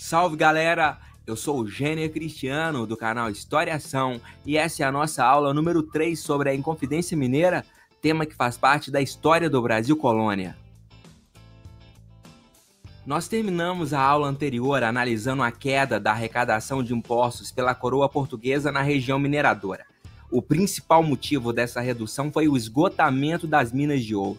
Salve galera! Eu sou o Gênio Cristiano do canal Historiação e essa é a nossa aula número 3 sobre a Inconfidência Mineira, tema que faz parte da história do Brasil Colônia. Nós terminamos a aula anterior analisando a queda da arrecadação de impostos pela coroa portuguesa na região mineradora. O principal motivo dessa redução foi o esgotamento das minas de ouro.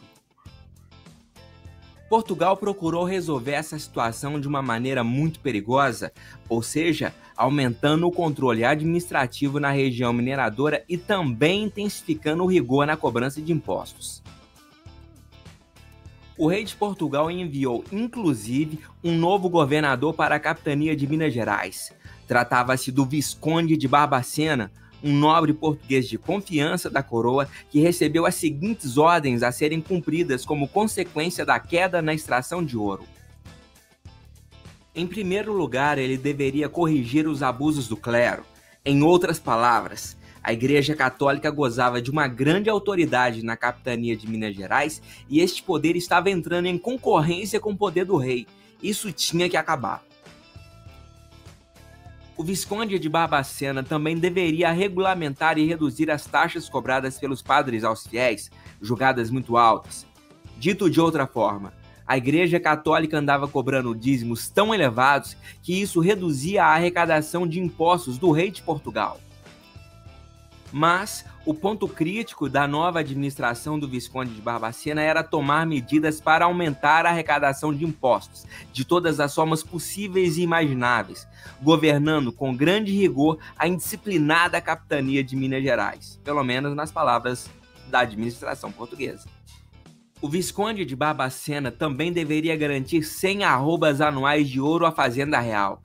Portugal procurou resolver essa situação de uma maneira muito perigosa, ou seja, aumentando o controle administrativo na região mineradora e também intensificando o rigor na cobrança de impostos. O rei de Portugal enviou, inclusive, um novo governador para a capitania de Minas Gerais. Tratava-se do Visconde de Barbacena, um nobre português de confiança da coroa que recebeu as seguintes ordens a serem cumpridas como consequência da queda na extração de ouro. Em primeiro lugar, ele deveria corrigir os abusos do clero. Em outras palavras, a Igreja Católica gozava de uma grande autoridade na capitania de Minas Gerais e este poder estava entrando em concorrência com o poder do rei. Isso tinha que acabar. O Visconde de Barbacena também deveria regulamentar e reduzir as taxas cobradas pelos padres aos fiéis, julgadas muito altas. Dito de outra forma, a Igreja Católica andava cobrando dízimos tão elevados que isso reduzia a arrecadação de impostos do rei de Portugal. Mas o ponto crítico da nova administração do Visconde de Barbacena era tomar medidas para aumentar a arrecadação de impostos, de todas as formas possíveis e imagináveis, governando com grande rigor a indisciplinada capitania de Minas Gerais, pelo menos nas palavras da administração portuguesa. O Visconde de Barbacena também deveria garantir 100 arrobas anuais de ouro à Fazenda Real.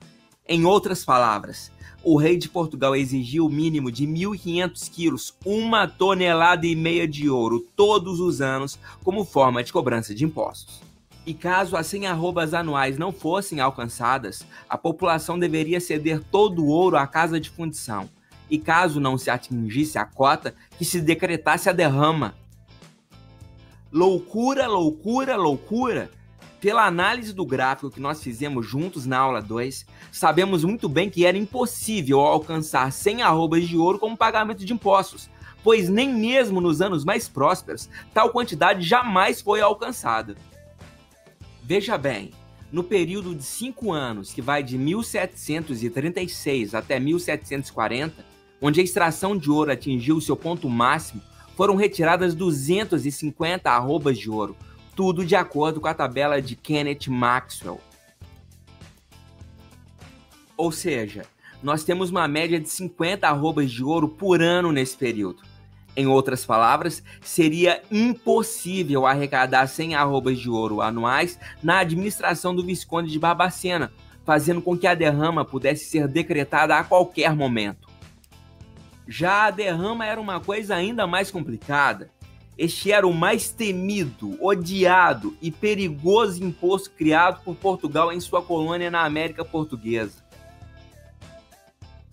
Em outras palavras, o rei de Portugal exigiu o mínimo de 1.500 quilos, uma tonelada e meia de ouro, todos os anos, como forma de cobrança de impostos. E caso as 100 arrobas anuais não fossem alcançadas, a população deveria ceder todo o ouro à casa de fundição. E caso não se atingisse a cota, que se decretasse a derrama. Loucura, loucura, loucura! Pela análise do gráfico que nós fizemos juntos na aula 2, sabemos muito bem que era impossível alcançar 100 arrobas de ouro como pagamento de impostos, pois nem mesmo nos anos mais prósperos tal quantidade jamais foi alcançada. Veja bem, no período de cinco anos, que vai de 1736 até 1740, onde a extração de ouro atingiu seu ponto máximo, foram retiradas 250 arrobas de ouro, tudo de acordo com a tabela de Kenneth Maxwell. Ou seja, nós temos uma média de 50 arrobas de ouro por ano nesse período. Em outras palavras, seria impossível arrecadar 100 arrobas de ouro anuais na administração do Visconde de Barbacena, fazendo com que a derrama pudesse ser decretada a qualquer momento. Já a derrama era uma coisa ainda mais complicada. Este era o mais temido, odiado e perigoso imposto criado por Portugal em sua colônia na América Portuguesa.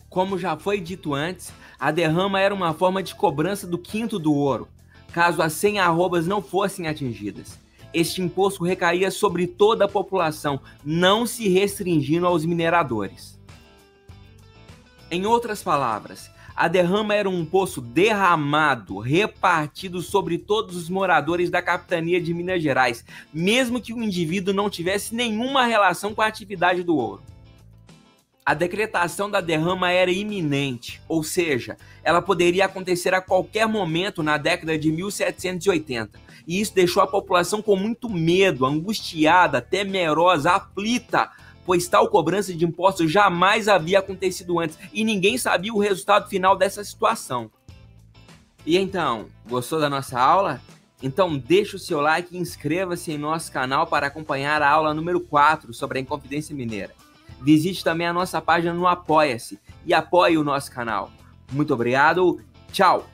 Como já foi dito antes, a derrama era uma forma de cobrança do quinto do ouro, caso as 100 arrobas não fossem atingidas. Este imposto recaía sobre toda a população, não se restringindo aos mineradores. Em outras palavras, a derrama era um poço derramado, repartido sobre todos os moradores da capitania de Minas Gerais, mesmo que o indivíduo não tivesse nenhuma relação com a atividade do ouro. A decretação da derrama era iminente, ou seja, ela poderia acontecer a qualquer momento na década de 1780, e isso deixou a população com muito medo, angustiada, temerosa, aflita pois tal cobrança de impostos jamais havia acontecido antes e ninguém sabia o resultado final dessa situação. E então, gostou da nossa aula? Então deixe o seu like e inscreva-se em nosso canal para acompanhar a aula número 4 sobre a Inconfidência Mineira. Visite também a nossa página no Apoia-se e apoie o nosso canal. Muito obrigado, tchau!